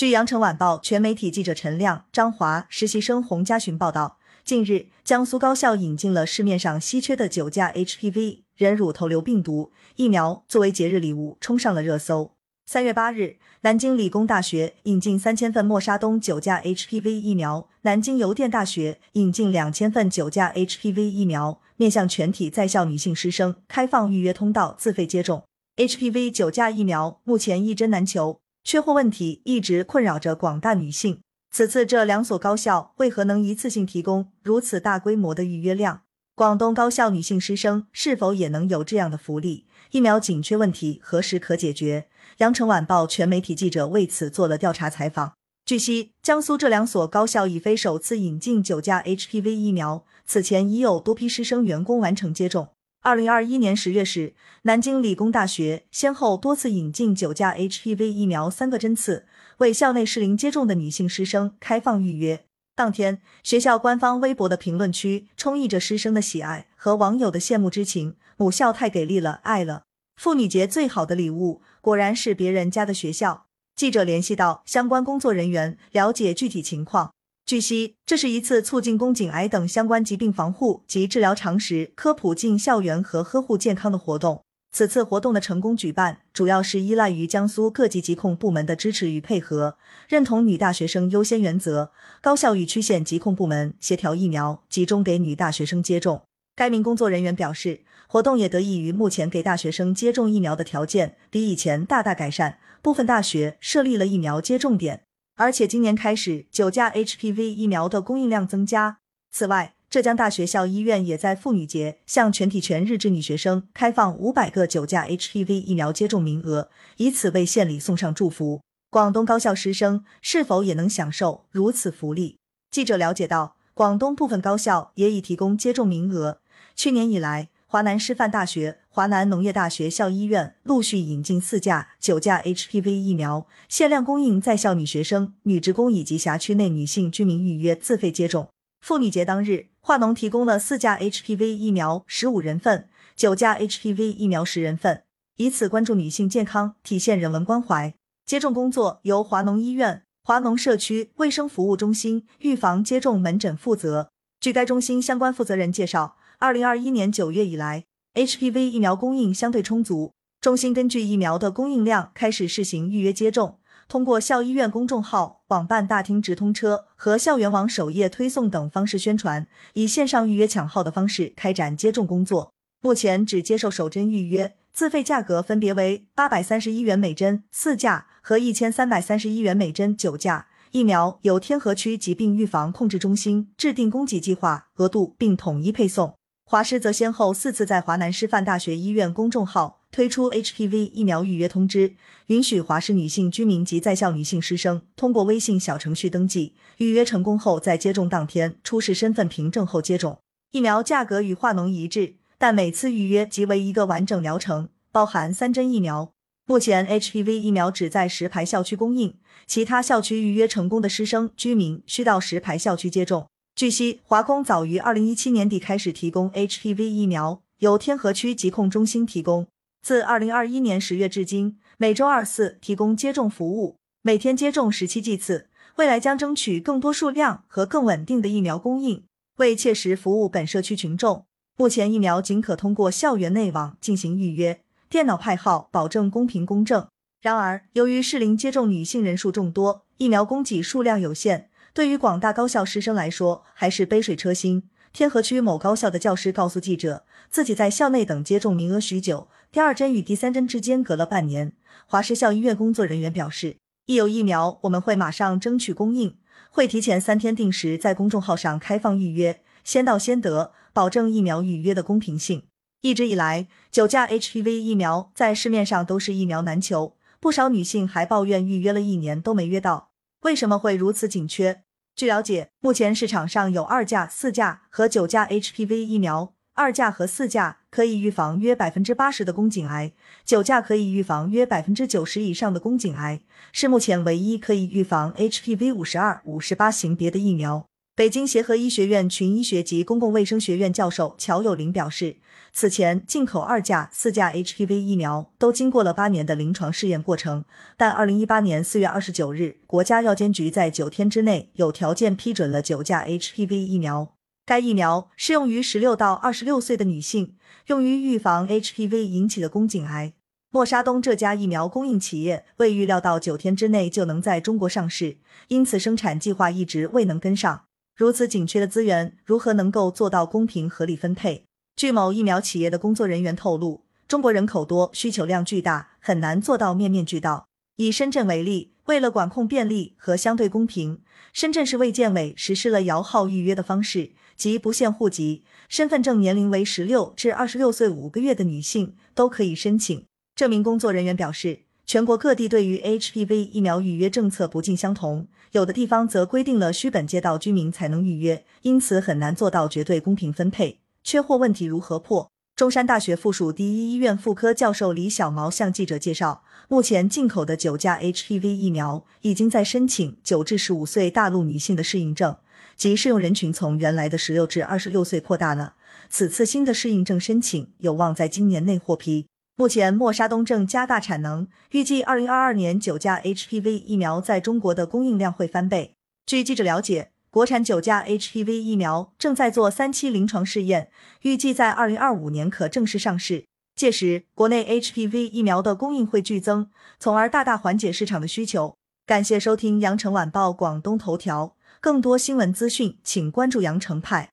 据羊城晚报全媒体记者陈亮、张华、实习生洪家寻报道，近日，江苏高校引进了市面上稀缺的九价 HPV 人乳头瘤病毒疫苗，作为节日礼物冲上了热搜。三月八日，南京理工大学引进三千份默沙东九价 HPV 疫苗，南京邮电大学引进两千份九价 HPV 疫苗，面向全体在校女性师生开放预约通道，自费接种。HPV 九价疫苗目前一针难求，缺货问题一直困扰着广大女性。此次这两所高校为何能一次性提供如此大规模的预约量？广东高校女性师生是否也能有这样的福利？疫苗紧缺问题何时可解决？羊城晚报全媒体记者为此做了调查采访。据悉，江苏这两所高校已非首次引进九价 HPV 疫苗，此前已有多批师生员工完成接种。二零二一年十月时，南京理工大学先后多次引进九价 HPV 疫苗三个针次，为校内适龄接种的女性师生开放预约。当天，学校官方微博的评论区充溢着师生的喜爱和网友的羡慕之情。母校太给力了，爱了！妇女节最好的礼物，果然是别人家的学校。记者联系到相关工作人员，了解具体情况。据悉，这是一次促进宫颈癌等相关疾病防护及治疗常识科普进校园和呵护健康的活动。此次活动的成功举办，主要是依赖于江苏各级疾控部门的支持与配合，认同女大学生优先原则，高校与区县疾控部门协调疫苗集中给女大学生接种。该名工作人员表示。活动也得益于目前给大学生接种疫苗的条件比以前大大改善，部分大学设立了疫苗接种点，而且今年开始九价 HPV 疫苗的供应量增加。此外，浙江大学校医院也在妇女节向全体全日制女学生开放五百个九价 HPV 疫苗接种名额，以此为县里送上祝福。广东高校师生是否也能享受如此福利？记者了解到，广东部分高校也已提供接种名额。去年以来，华南师范大学、华南农业大学校医院陆续引进四价、九价 HPV 疫苗，限量供应在校女学生、女职工以及辖区内女性居民预约自费接种。妇女节当日，华农提供了四价 HPV 疫苗十五人份、九价 HPV 疫苗十人份，以此关注女性健康，体现人文关怀。接种工作由华农医院、华农社区卫生服务中心预防接种门诊负责。据该中心相关负责人介绍。二零二一年九月以来，HPV 疫苗供应相对充足。中心根据疫苗的供应量开始试行预约接种，通过校医院公众号、网办大厅直通车和校园网首页推送等方式宣传，以线上预约抢号的方式开展接种工作。目前只接受首针预约，自费价格分别为八百三十一元每针四价和一千三百三十一元每针九价。疫苗由天河区疾病预防控制中心制定供给计划额度，并统一配送。华师则先后四次在华南师范大学医院公众号推出 HPV 疫苗预约通知，允许华师女性居民及在校女性师生通过微信小程序登记预约成功后，在接种当天出示身份凭证后接种。疫苗价格与化农一致，但每次预约即为一个完整疗程，包含三针疫苗。目前 HPV 疫苗只在石牌校区供应，其他校区预约成功的师生居民需到石牌校区接种。据悉，华工早于二零一七年底开始提供 HPV 疫苗，由天河区疾控中心提供。自二零二一年十月至今，每周二四提供接种服务，每天接种十七剂次。未来将争取更多数量和更稳定的疫苗供应，为切实服务本社区群众。目前疫苗仅可通过校园内网进行预约，电脑派号，保证公平公正。然而，由于适龄接种女性人数众多，疫苗供给数量有限。对于广大高校师生来说，还是杯水车薪。天河区某高校的教师告诉记者，自己在校内等接种名额许久，第二针与第三针之间隔了半年。华师校医院工作人员表示，一有疫苗，我们会马上争取供应，会提前三天定时在公众号上开放预约，先到先得，保证疫苗预约的公平性。一直以来，九价 HPV 疫苗在市面上都是疫苗难求，不少女性还抱怨预约了一年都没约到。为什么会如此紧缺？据了解，目前市场上有二价、四价和九价 HPV 疫苗，二价和四价可以预防约百分之八十的宫颈癌，九价可以预防约百分之九十以上的宫颈癌，是目前唯一可以预防 HPV 五十二、五十八型别的疫苗。北京协和医学院群医学及公共卫生学院教授乔友林表示，此前进口二价、四价 HPV 疫苗都经过了八年的临床试验过程，但二零一八年四月二十九日，国家药监局在九天之内有条件批准了九价 HPV 疫苗。该疫苗适用于十六到二十六岁的女性，用于预防 HPV 引起的宫颈癌。默沙东这家疫苗供应企业未预料到九天之内就能在中国上市，因此生产计划一直未能跟上。如此紧缺的资源，如何能够做到公平合理分配？据某疫苗企业的工作人员透露，中国人口多，需求量巨大，很难做到面面俱到。以深圳为例，为了管控便利和相对公平，深圳市卫健委实施了摇号预约的方式，即不限户籍、身份证年龄为十六至二十六岁五个月的女性都可以申请。这名工作人员表示。全国各地对于 HPV 疫苗预约政策不尽相同，有的地方则规定了需本街道居民才能预约，因此很难做到绝对公平分配。缺货问题如何破？中山大学附属第一医院妇科教授李小毛向记者介绍，目前进口的九价 HPV 疫苗已经在申请九至十五岁大陆女性的适应症，即适用人群从原来的十六至二十六岁扩大了。此次新的适应症申请有望在今年内获批。目前，默沙东正加大产能，预计二零二二年九价 HPV 疫苗在中国的供应量会翻倍。据记者了解，国产九价 HPV 疫苗正在做三期临床试验，预计在二零二五年可正式上市。届时，国内 HPV 疫苗的供应会剧增，从而大大缓解市场的需求。感谢收听羊城晚报广东头条，更多新闻资讯，请关注羊城派。